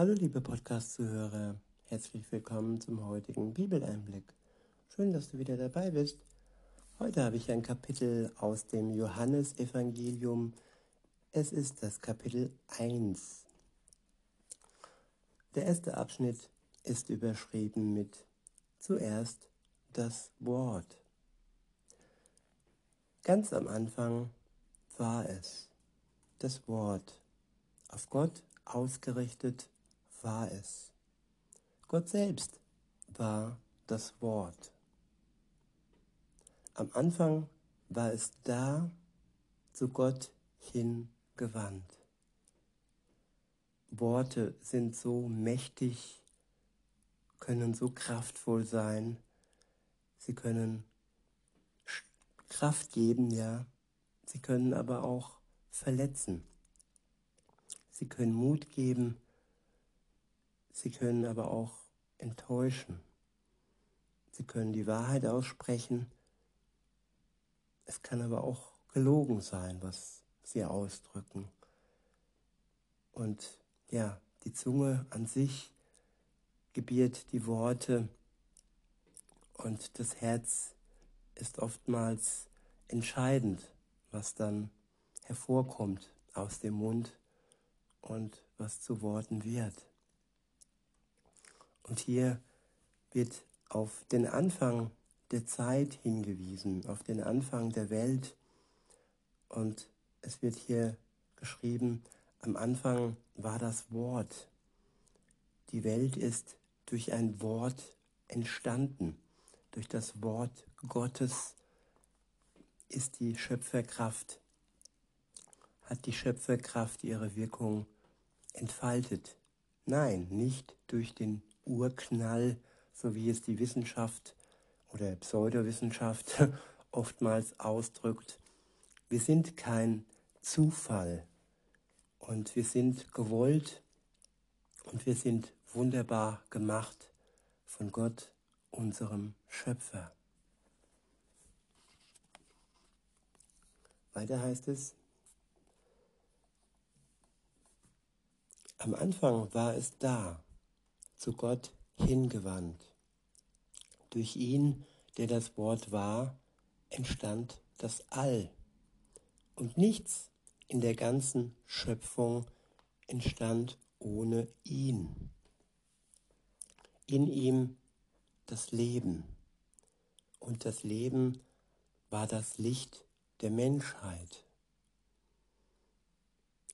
Hallo liebe Podcast-Zuhörer, herzlich willkommen zum heutigen Bibeleinblick. Schön, dass du wieder dabei bist. Heute habe ich ein Kapitel aus dem Johannesevangelium. Es ist das Kapitel 1. Der erste Abschnitt ist überschrieben mit zuerst das Wort. Ganz am Anfang war es das Wort, auf Gott ausgerichtet war es. Gott selbst war das Wort. Am Anfang war es da, zu Gott hingewandt. Worte sind so mächtig, können so kraftvoll sein, sie können Kraft geben, ja, sie können aber auch verletzen. Sie können Mut geben, sie können aber auch enttäuschen. Sie können die Wahrheit aussprechen. Es kann aber auch gelogen sein, was sie ausdrücken. Und ja, die Zunge an sich gebiert die Worte und das Herz ist oftmals entscheidend, was dann hervorkommt aus dem Mund und was zu Worten wird. Und hier wird auf den Anfang der Zeit hingewiesen, auf den Anfang der Welt. Und es wird hier geschrieben, am Anfang war das Wort. Die Welt ist durch ein Wort entstanden. Durch das Wort Gottes ist die Schöpferkraft, hat die Schöpferkraft ihre Wirkung entfaltet. Nein, nicht durch den Urknall, so wie es die Wissenschaft oder Pseudowissenschaft oftmals ausdrückt. Wir sind kein Zufall und wir sind gewollt und wir sind wunderbar gemacht von Gott, unserem Schöpfer. Weiter heißt es, am Anfang war es da, zu Gott hingewandt. Durch ihn, der das Wort war, entstand das All. Und nichts in der ganzen Schöpfung entstand ohne ihn. In ihm das Leben. Und das Leben war das Licht der Menschheit.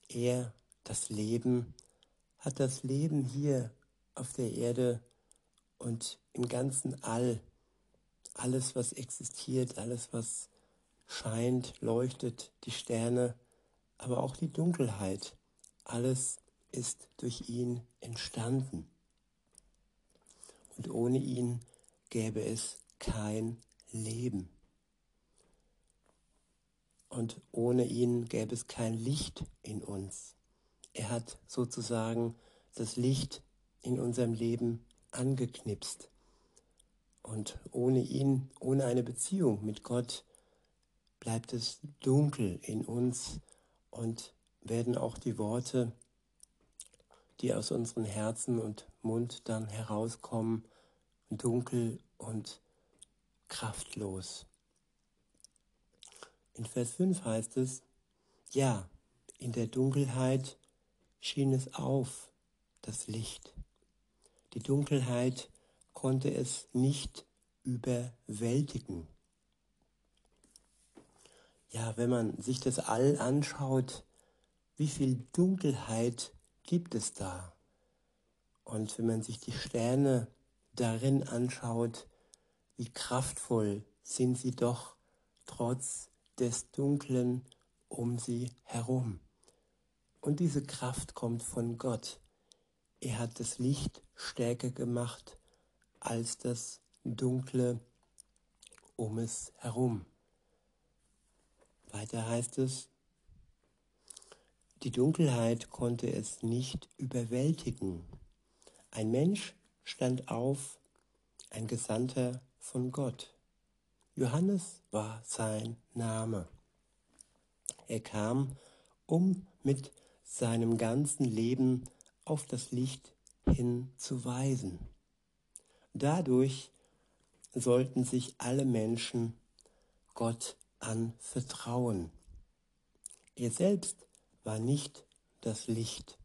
Er, das Leben, hat das Leben hier auf der Erde und im ganzen All, alles was existiert, alles was scheint, leuchtet, die Sterne, aber auch die Dunkelheit, alles ist durch ihn entstanden. Und ohne ihn gäbe es kein Leben. Und ohne ihn gäbe es kein Licht in uns. Er hat sozusagen das Licht in unserem Leben angeknipst. Und ohne ihn, ohne eine Beziehung mit Gott, bleibt es dunkel in uns und werden auch die Worte, die aus unseren Herzen und Mund dann herauskommen, dunkel und kraftlos. In Vers 5 heißt es, ja, in der Dunkelheit schien es auf, das Licht. Die Dunkelheit konnte es nicht überwältigen. Ja, wenn man sich das All anschaut, wie viel Dunkelheit gibt es da? Und wenn man sich die Sterne darin anschaut, wie kraftvoll sind sie doch trotz des Dunklen um sie herum. Und diese Kraft kommt von Gott. Er hat das Licht stärker gemacht als das Dunkle um es herum. Weiter heißt es, die Dunkelheit konnte es nicht überwältigen. Ein Mensch stand auf, ein Gesandter von Gott. Johannes war sein Name. Er kam, um mit seinem ganzen Leben auf das Licht hinzuweisen. Dadurch sollten sich alle Menschen Gott anvertrauen. Er selbst war nicht das Licht,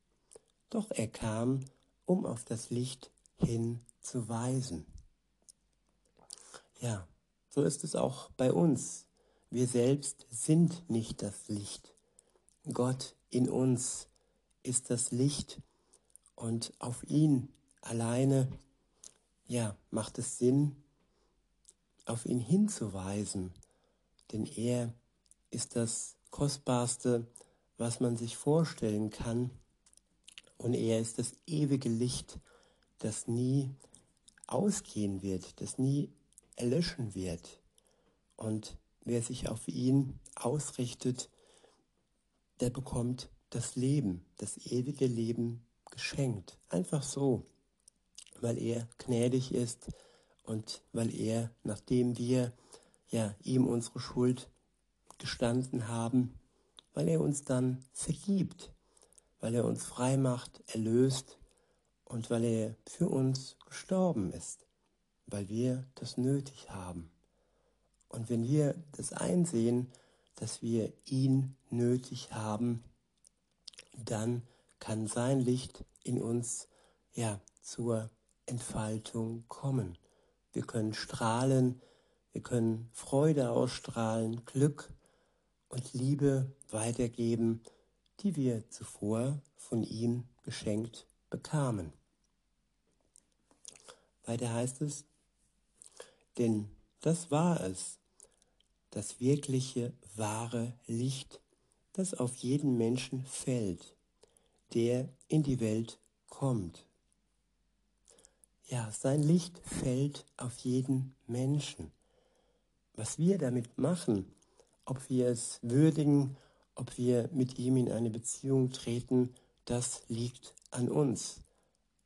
doch er kam, um auf das Licht hinzuweisen. Ja, so ist es auch bei uns. Wir selbst sind nicht das Licht. Gott in uns ist das Licht und auf ihn alleine, ja, macht es Sinn, auf ihn hinzuweisen, denn er ist das Kostbarste, was man sich vorstellen kann. Und er ist das ewige Licht, das nie ausgehen wird, das nie erlöschen wird. Und wer sich auf ihn ausrichtet, der bekommt das Leben, das ewige Leben geschenkt. Einfach so, weil er gnädig ist und weil er, nachdem wir ja ihm unsere Schuld gestanden haben, weil er uns dann vergibt, weil er uns frei macht, erlöst und weil er für uns gestorben ist, weil wir das nötig haben. Und wenn wir das einsehen, dass wir ihn nötig haben, dann kann sein Licht in uns ja zur Entfaltung kommen. Wir können strahlen, wir können Freude ausstrahlen, Glück und Liebe weitergeben, die wir zuvor von ihm geschenkt bekamen. Weiter heißt es, denn das war es, das wirkliche, wahre Licht, das auf jeden Menschen fällt, der in die Welt kommt. Ja, sein Licht fällt auf jeden Menschen. Was wir damit machen, ob wir es würdigen, ob wir mit ihm in eine Beziehung treten, das liegt an uns.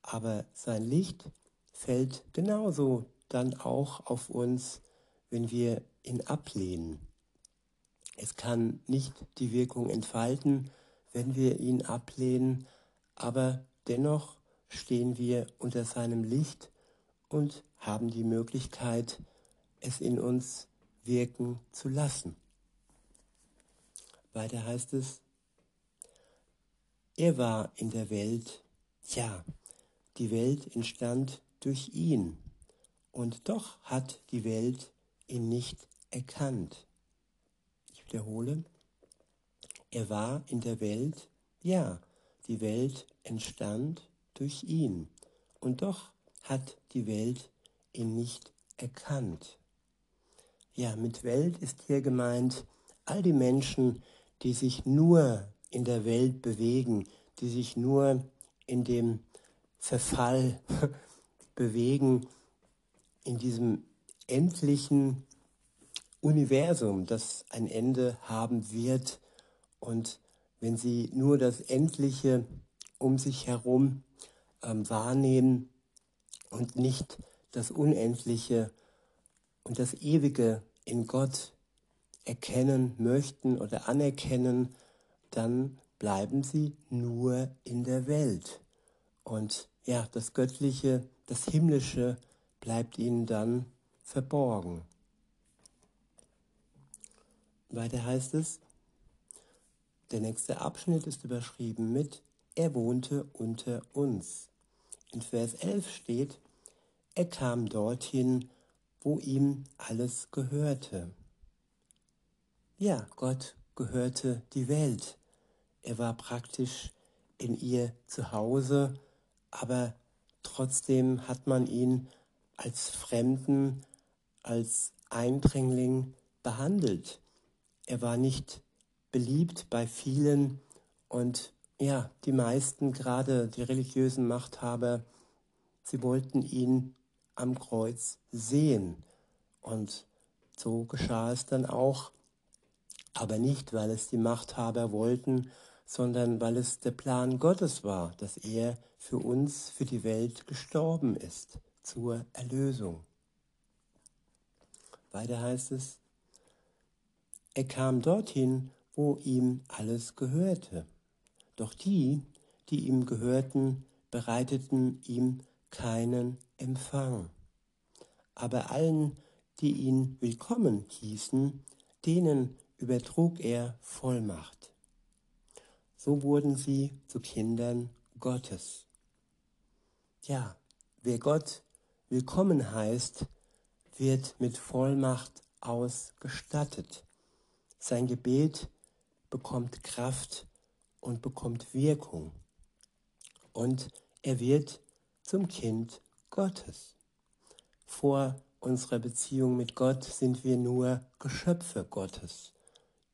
Aber sein Licht fällt genauso dann auch auf uns, wenn wir ihn ablehnen. Es kann nicht die Wirkung entfalten, wenn wir ihn ablehnen, aber dennoch stehen wir unter seinem Licht und haben die Möglichkeit, es in uns wirken zu lassen. Weiter heißt es, er war in der Welt, ja, die Welt entstand durch ihn, und doch hat die Welt ihn nicht erkannt. Ich wiederhole, er war in der Welt, ja, die Welt entstand durch ihn, und doch hat die Welt ihn nicht erkannt. Ja, mit Welt ist hier gemeint all die Menschen, die sich nur in der Welt bewegen, die sich nur in dem Verfall bewegen, in diesem endlichen Universum, das ein Ende haben wird. Und wenn sie nur das Endliche um sich herum ähm, wahrnehmen und nicht das Unendliche und das Ewige in Gott erkennen möchten oder anerkennen, dann bleiben sie nur in der Welt. Und ja, das Göttliche, das Himmlische bleibt ihnen dann verborgen. Weiter heißt es, der nächste Abschnitt ist überschrieben mit Er wohnte unter uns. In Vers 11 steht, er kam dorthin, wo ihm alles gehörte. Ja, Gott gehörte die Welt. Er war praktisch in ihr zu Hause, aber trotzdem hat man ihn als Fremden, als Eindringling behandelt. Er war nicht beliebt bei vielen und ja, die meisten, gerade die religiösen Machthaber, sie wollten ihn am Kreuz sehen. Und so geschah es dann auch, aber nicht, weil es die Machthaber wollten, sondern weil es der Plan Gottes war, dass er für uns, für die Welt gestorben ist zur Erlösung. Weiter heißt es, er kam dorthin, wo ihm alles gehörte. Doch die, die ihm gehörten, bereiteten ihm keinen Empfang. Aber allen, die ihn willkommen hießen, denen übertrug er Vollmacht. So wurden sie zu Kindern Gottes. Ja, wer Gott willkommen heißt, wird mit Vollmacht ausgestattet. Sein Gebet bekommt Kraft und bekommt Wirkung. Und er wird zum Kind Gottes. Vor unserer Beziehung mit Gott sind wir nur Geschöpfe Gottes.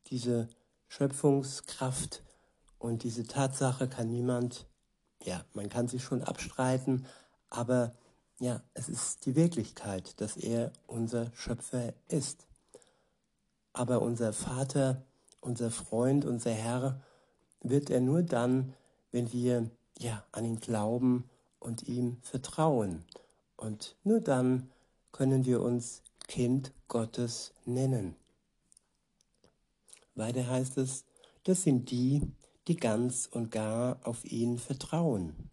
Diese Schöpfungskraft und diese Tatsache kann niemand, ja, man kann sie schon abstreiten, aber ja, es ist die Wirklichkeit, dass er unser Schöpfer ist. Aber unser Vater, unser Freund, unser Herr wird er nur dann, wenn wir ja an ihn glauben und ihm vertrauen. Und nur dann können wir uns Kind Gottes nennen. Weiter heißt es, das sind die, die ganz und gar auf ihn vertrauen.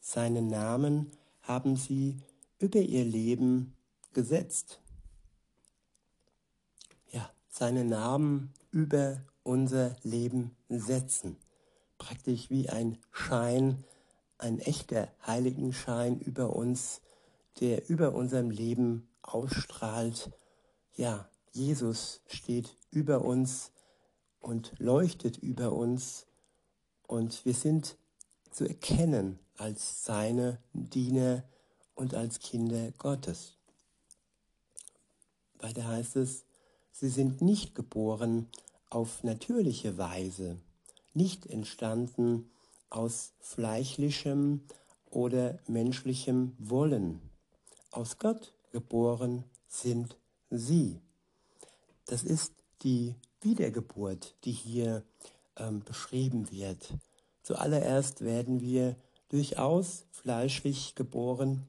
Seinen Namen haben sie über ihr Leben gesetzt. Ja, seinen Namen über unser Leben setzen. Praktisch wie ein Schein, ein echter Heiligenschein über uns, der über unserem Leben ausstrahlt. Ja, Jesus steht über uns und leuchtet über uns und wir sind zu erkennen als seine Diener und als Kinder Gottes. Weiter heißt es, sie sind nicht geboren auf natürliche Weise, nicht entstanden aus fleischlichem oder menschlichem Wollen. Aus Gott geboren sind sie. Das ist die Wiedergeburt, die hier ähm, beschrieben wird. Zuallererst werden wir durchaus fleischlich geboren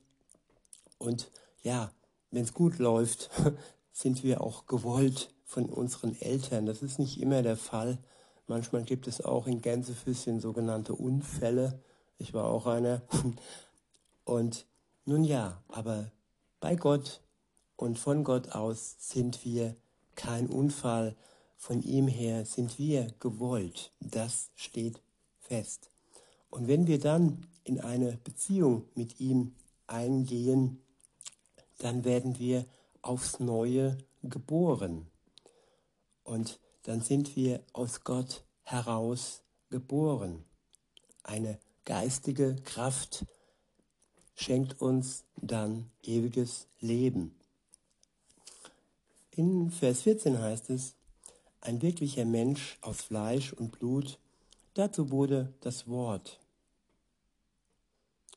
und ja, wenn es gut läuft, sind wir auch gewollt von unseren Eltern. Das ist nicht immer der Fall. Manchmal gibt es auch in Gänsefüßchen sogenannte Unfälle. Ich war auch einer. Und nun ja, aber bei Gott und von Gott aus sind wir kein Unfall. Von ihm her sind wir gewollt. Das steht fest. Und wenn wir dann in eine Beziehung mit ihm eingehen, dann werden wir aufs Neue geboren. Und dann sind wir aus Gott heraus geboren. Eine geistige Kraft schenkt uns dann ewiges Leben. In Vers 14 heißt es, ein wirklicher Mensch aus Fleisch und Blut, dazu wurde das Wort.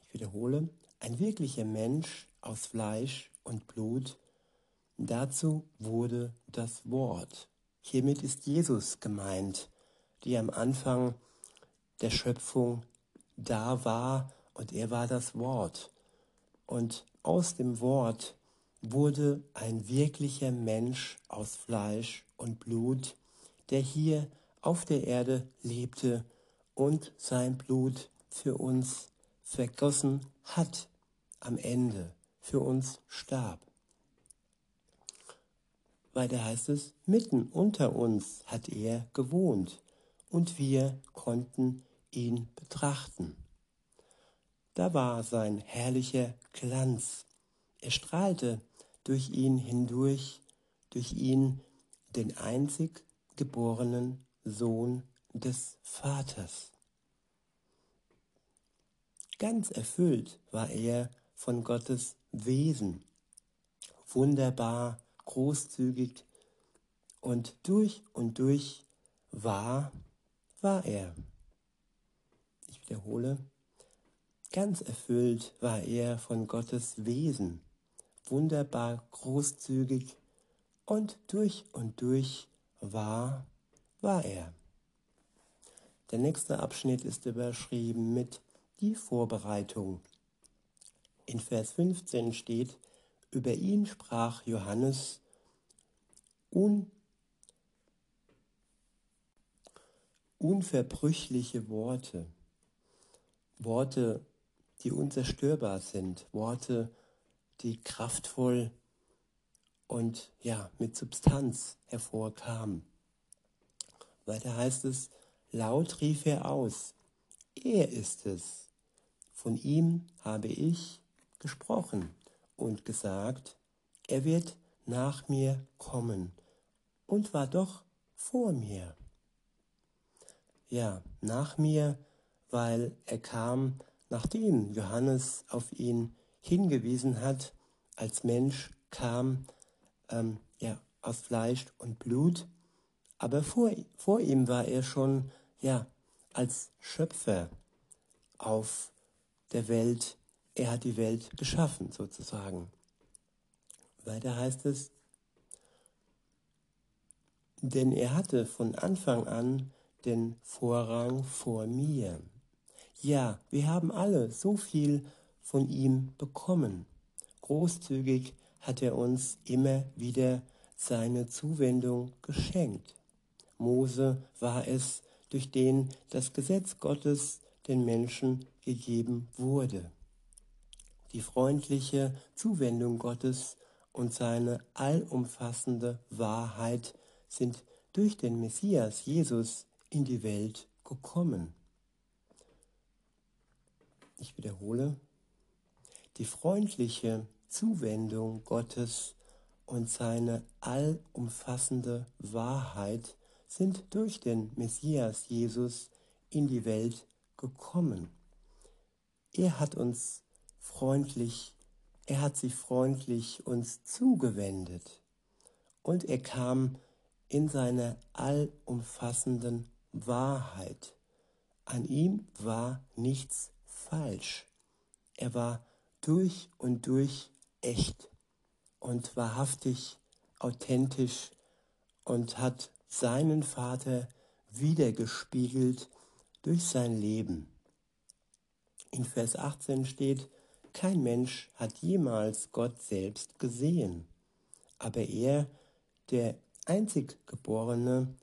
Ich wiederhole, ein wirklicher Mensch aus Fleisch und Blut, dazu wurde das Wort. Hiermit ist Jesus gemeint, die am Anfang der Schöpfung da war und er war das Wort. Und aus dem Wort wurde ein wirklicher Mensch aus Fleisch und Blut, der hier auf der Erde lebte und sein Blut für uns vergossen hat am Ende, für uns starb. Weiter heißt es, mitten unter uns hat er gewohnt und wir konnten ihn betrachten. Da war sein herrlicher Glanz. Er strahlte durch ihn hindurch, durch ihn den einzig geborenen Sohn des Vaters. Ganz erfüllt war er von Gottes Wesen, wunderbar, großzügig und durch und durch wahr war er. Ich wiederhole, ganz erfüllt war er von Gottes Wesen, wunderbar, großzügig und durch und durch wahr war er. Der nächste Abschnitt ist überschrieben mit die Vorbereitung. In Vers 15 steht, über ihn sprach Johannes un, unverbrüchliche Worte. Worte die unzerstörbar sind, Worte, die kraftvoll und ja, mit Substanz hervorkamen. Weiter heißt es, laut rief er aus, er ist es. Von ihm habe ich gesprochen und gesagt, er wird nach mir kommen und war doch vor mir. Ja, nach mir, weil er kam, nachdem Johannes auf ihn hingewiesen hat, als Mensch kam, ähm, ja, aus Fleisch und Blut, aber vor, vor ihm war er schon, ja, als Schöpfer auf der Welt, er hat die Welt geschaffen sozusagen. Weiter heißt es, denn er hatte von Anfang an den Vorrang vor mir. Ja, wir haben alle so viel von ihm bekommen. Großzügig hat er uns immer wieder seine Zuwendung geschenkt. Mose war es, durch den das Gesetz Gottes den Menschen gegeben wurde. Die freundliche Zuwendung Gottes und seine allumfassende Wahrheit sind durch den Messias Jesus in die Welt gekommen. Ich wiederhole, die freundliche Zuwendung Gottes und seine allumfassende Wahrheit sind durch den Messias Jesus in die Welt gekommen. Er hat uns freundlich, er hat sich freundlich uns zugewendet und er kam in seiner allumfassenden Wahrheit. An ihm war nichts falsch. Er war durch und durch echt und wahrhaftig authentisch und hat seinen Vater wiedergespiegelt durch sein Leben. In Vers 18 steht, kein Mensch hat jemals Gott selbst gesehen, aber er, der einzig geborene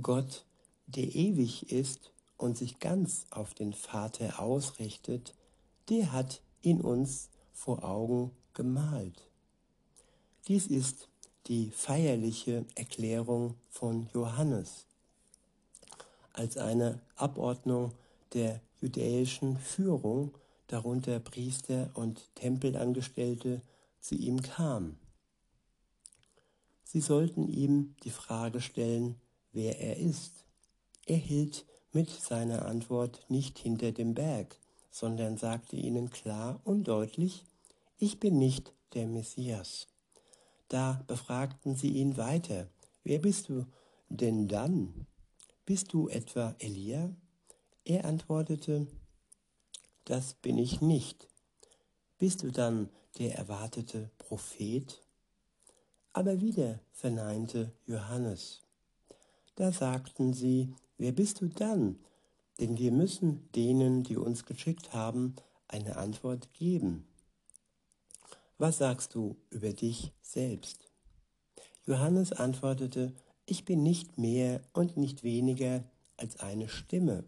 Gott, der ewig ist und sich ganz auf den Vater ausrichtet, der hat in uns vor Augen gemalt. Dies ist die feierliche Erklärung von Johannes als eine Abordnung der judäischen Führung, darunter Priester und Tempelangestellte, zu ihm kam. Sie sollten ihm die Frage stellen, wer er ist. Er hielt mit seiner Antwort nicht hinter dem Berg, sondern sagte ihnen klar und deutlich, ich bin nicht der Messias. Da befragten sie ihn weiter, wer bist du denn dann? Bist du etwa Elia? Er antwortete, das bin ich nicht. Bist du dann der erwartete Prophet? Aber wieder verneinte Johannes. Da sagten sie, wer bist du dann? Denn wir müssen denen, die uns geschickt haben, eine Antwort geben. Was sagst du über dich selbst? Johannes antwortete, ich bin nicht mehr und nicht weniger als eine Stimme.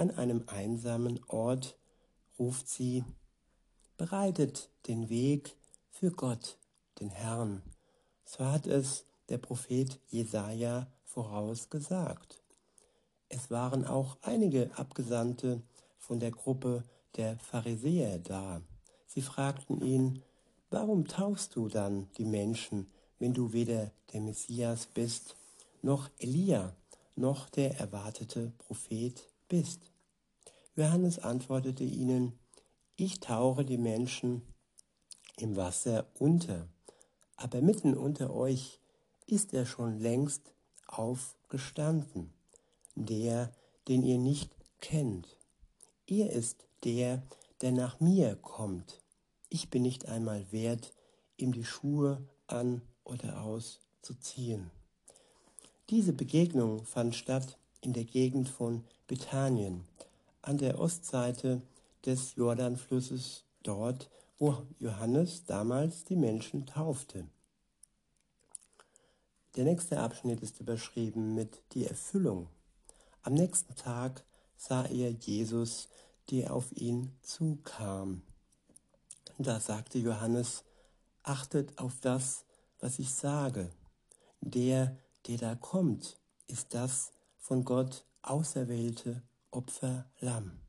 An einem einsamen Ort ruft sie, bereitet den Weg für Gott, den Herrn. So hat es der Prophet Jesaja vorausgesagt. Es waren auch einige Abgesandte von der Gruppe der Pharisäer da. Sie fragten ihn, warum taufst du dann die Menschen, wenn du weder der Messias bist, noch Elia, noch der erwartete Prophet bist? Johannes antwortete ihnen, ich tauche die Menschen im Wasser unter aber mitten unter euch ist er schon längst aufgestanden, der, den ihr nicht kennt. Er ist der, der nach mir kommt. Ich bin nicht einmal wert, ihm die Schuhe an oder auszuziehen. Diese Begegnung fand statt in der Gegend von Bethanien, an der Ostseite des Jordanflusses, dort, wo Johannes damals die Menschen taufte. Der nächste Abschnitt ist überschrieben mit die Erfüllung. Am nächsten Tag sah er Jesus, die auf ihn zukam. Da sagte Johannes, achtet auf das, was ich sage. Der, der da kommt, ist das von Gott auserwählte Opferlamm.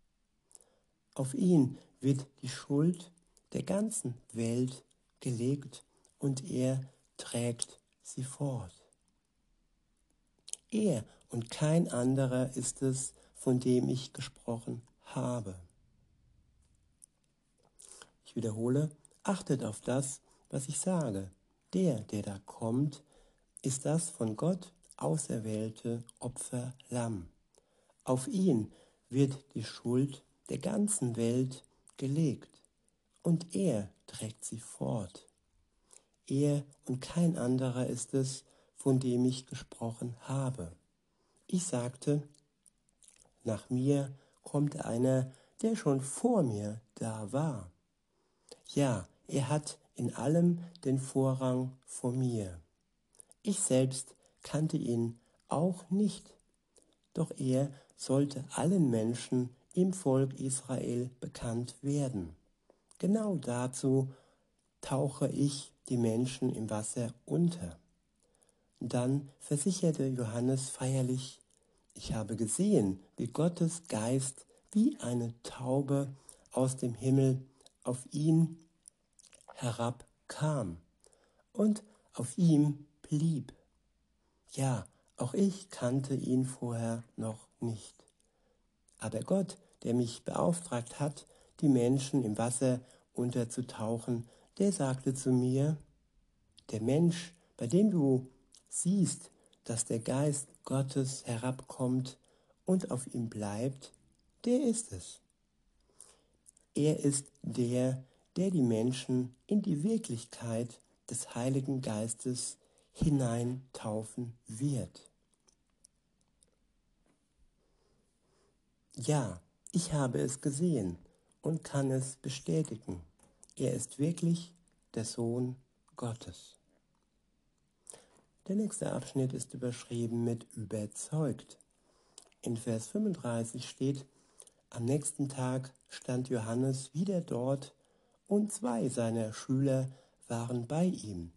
Auf ihn wird die Schuld der ganzen Welt gelegt und er trägt sie fort. Er und kein anderer ist es, von dem ich gesprochen habe. Ich wiederhole, achtet auf das, was ich sage. Der, der da kommt, ist das von Gott auserwählte Opferlamm. Auf ihn wird die Schuld der ganzen Welt gelegt und er trägt sie fort. Er und kein anderer ist es, von dem ich gesprochen habe. Ich sagte, nach mir kommt einer, der schon vor mir da war. Ja, er hat in allem den Vorrang vor mir. Ich selbst kannte ihn auch nicht, doch er sollte allen Menschen im Volk Israel bekannt werden. Genau dazu tauche ich die Menschen im Wasser unter. Dann versicherte Johannes feierlich, ich habe gesehen, wie Gottes Geist wie eine Taube aus dem Himmel auf ihn herabkam und auf ihm blieb. Ja, auch ich kannte ihn vorher noch nicht. Aber Gott, der mich beauftragt hat, die Menschen im Wasser unterzutauchen, der sagte zu mir, der Mensch, bei dem du siehst, dass der Geist Gottes herabkommt und auf ihm bleibt, der ist es. Er ist der, der die Menschen in die Wirklichkeit des Heiligen Geistes hineintaufen wird. Ja, ich habe es gesehen und kann es bestätigen. Er ist wirklich der Sohn Gottes. Der nächste Abschnitt ist überschrieben mit überzeugt. In Vers 35 steht, am nächsten Tag stand Johannes wieder dort und zwei seiner Schüler waren bei ihm.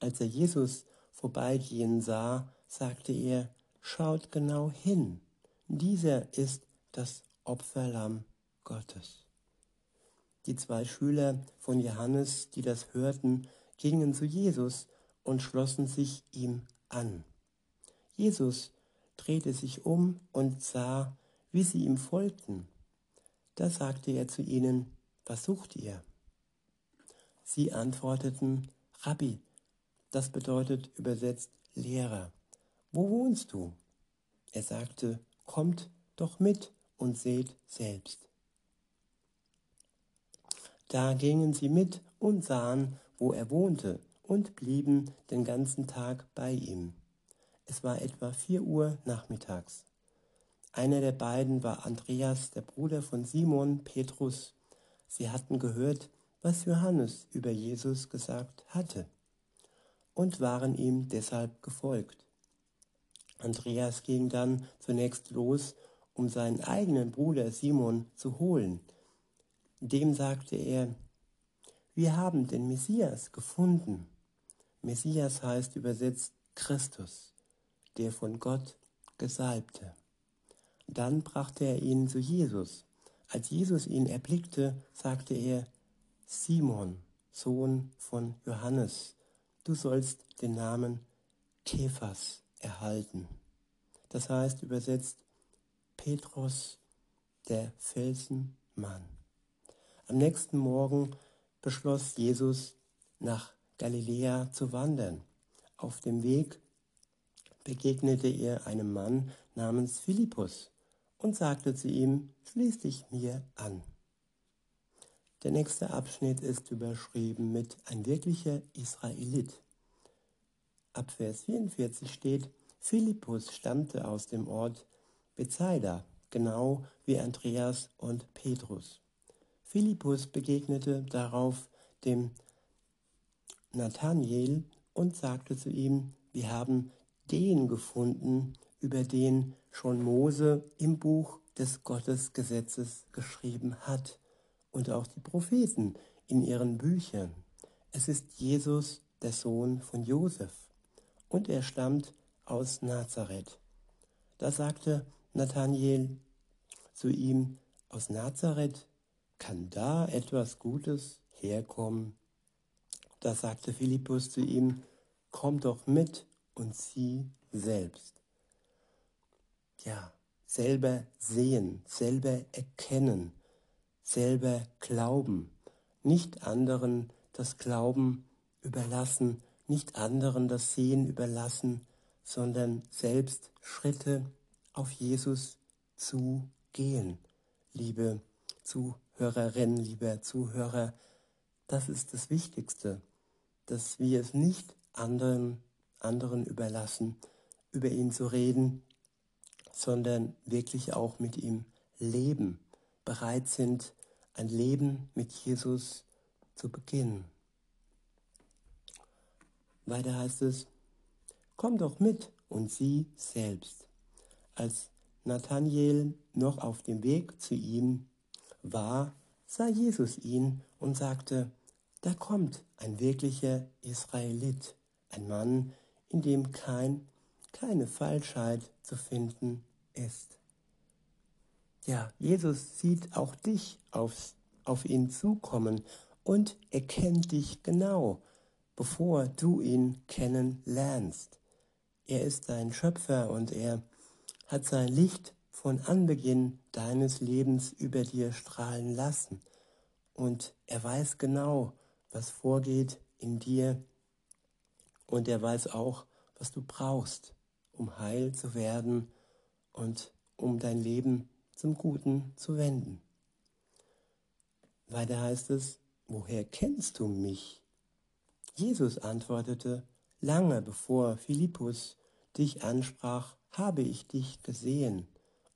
Als er Jesus vorbeigehen sah, sagte er, schaut genau hin, dieser ist das Opferlamm Gottes. Die zwei Schüler von Johannes, die das hörten, gingen zu Jesus und schlossen sich ihm an. Jesus drehte sich um und sah, wie sie ihm folgten. Da sagte er zu ihnen, was sucht ihr? Sie antworteten, Rabbi, das bedeutet übersetzt Lehrer, wo wohnst du? Er sagte, kommt doch mit und seht selbst. Da gingen sie mit und sahen, wo er wohnte, und blieben den ganzen Tag bei ihm. Es war etwa vier Uhr nachmittags. Einer der beiden war Andreas, der Bruder von Simon Petrus. Sie hatten gehört, was Johannes über Jesus gesagt hatte und waren ihm deshalb gefolgt. Andreas ging dann zunächst los, um seinen eigenen Bruder Simon zu holen. Dem sagte er, wir haben den Messias gefunden. Messias heißt übersetzt Christus, der von Gott Gesalbte. Dann brachte er ihn zu Jesus. Als Jesus ihn erblickte, sagte er, Simon, Sohn von Johannes, du sollst den Namen Kephas erhalten. Das heißt übersetzt Petrus, der Felsenmann. Am nächsten Morgen beschloss Jesus, nach Galiläa zu wandern. Auf dem Weg begegnete er einem Mann namens Philippus und sagte zu ihm, schließ dich mir an. Der nächste Abschnitt ist überschrieben mit ein wirklicher Israelit. Ab Vers 44 steht, Philippus stammte aus dem Ort Bethsaida, genau wie Andreas und Petrus. Philippus begegnete darauf dem Nathanael und sagte zu ihm, wir haben den gefunden, über den schon Mose im Buch des Gottesgesetzes geschrieben hat und auch die Propheten in ihren Büchern. Es ist Jesus, der Sohn von Josef, und er stammt aus Nazareth. Da sagte Nathanael zu ihm, aus Nazareth kann da etwas Gutes herkommen? Da sagte Philippus zu ihm, komm doch mit und sieh selbst. Ja, selber sehen, selber erkennen, selber glauben, nicht anderen das Glauben überlassen, nicht anderen das Sehen überlassen, sondern selbst Schritte auf Jesus zu gehen. Liebe Zuhörerinnen, lieber Zuhörer, das ist das Wichtigste, dass wir es nicht anderen, anderen überlassen, über ihn zu reden, sondern wirklich auch mit ihm leben, bereit sind, ein Leben mit Jesus zu beginnen. Weiter heißt es, komm doch mit und sieh selbst. Als Nathanael noch auf dem Weg zu ihm war, sah Jesus ihn und sagte, da kommt ein wirklicher Israelit, ein Mann, in dem kein, keine Falschheit zu finden ist. Ja, Jesus sieht auch dich aufs, auf ihn zukommen und erkennt dich genau, bevor du ihn kennenlernst. Er ist dein Schöpfer und er hat sein Licht von Anbeginn deines Lebens über dir strahlen lassen. Und er weiß genau, was vorgeht in dir. Und er weiß auch, was du brauchst, um heil zu werden und um dein Leben zum Guten zu wenden. Weiter heißt es, woher kennst du mich? Jesus antwortete, lange bevor Philippus dich ansprach, habe ich dich gesehen,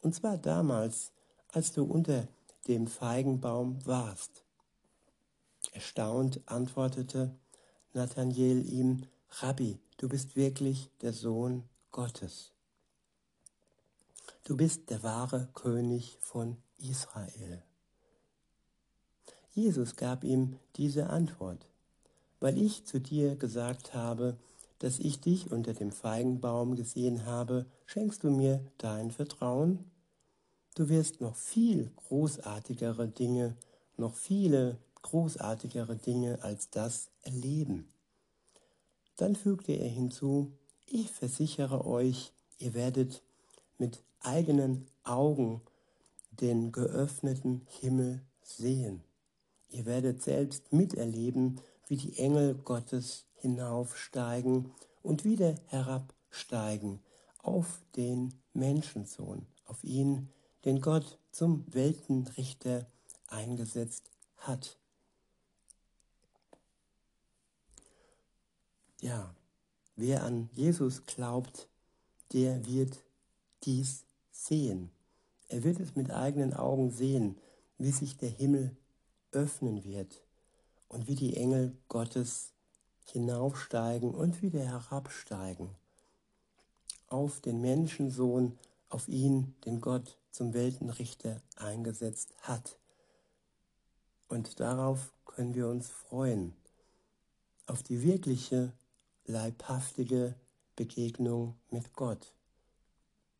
und zwar damals, als du unter dem Feigenbaum warst. Erstaunt antwortete Nathanael ihm, Rabbi, du bist wirklich der Sohn Gottes. Du bist der wahre König von Israel. Jesus gab ihm diese Antwort, weil ich zu dir gesagt habe, dass ich dich unter dem Feigenbaum gesehen habe, schenkst du mir dein Vertrauen? Du wirst noch viel großartigere Dinge, noch viele großartigere Dinge als das erleben. Dann fügte er hinzu, ich versichere euch, ihr werdet mit eigenen Augen den geöffneten Himmel sehen. Ihr werdet selbst miterleben, wie die Engel Gottes hinaufsteigen und wieder herabsteigen auf den Menschensohn, auf ihn, den Gott zum Weltenrichter eingesetzt hat. Ja, wer an Jesus glaubt, der wird dies sehen. Er wird es mit eigenen Augen sehen, wie sich der Himmel öffnen wird und wie die Engel Gottes hinaufsteigen und wieder herabsteigen auf den Menschensohn, auf ihn, den Gott zum Weltenrichter eingesetzt hat. Und darauf können wir uns freuen, auf die wirkliche, leibhaftige Begegnung mit Gott.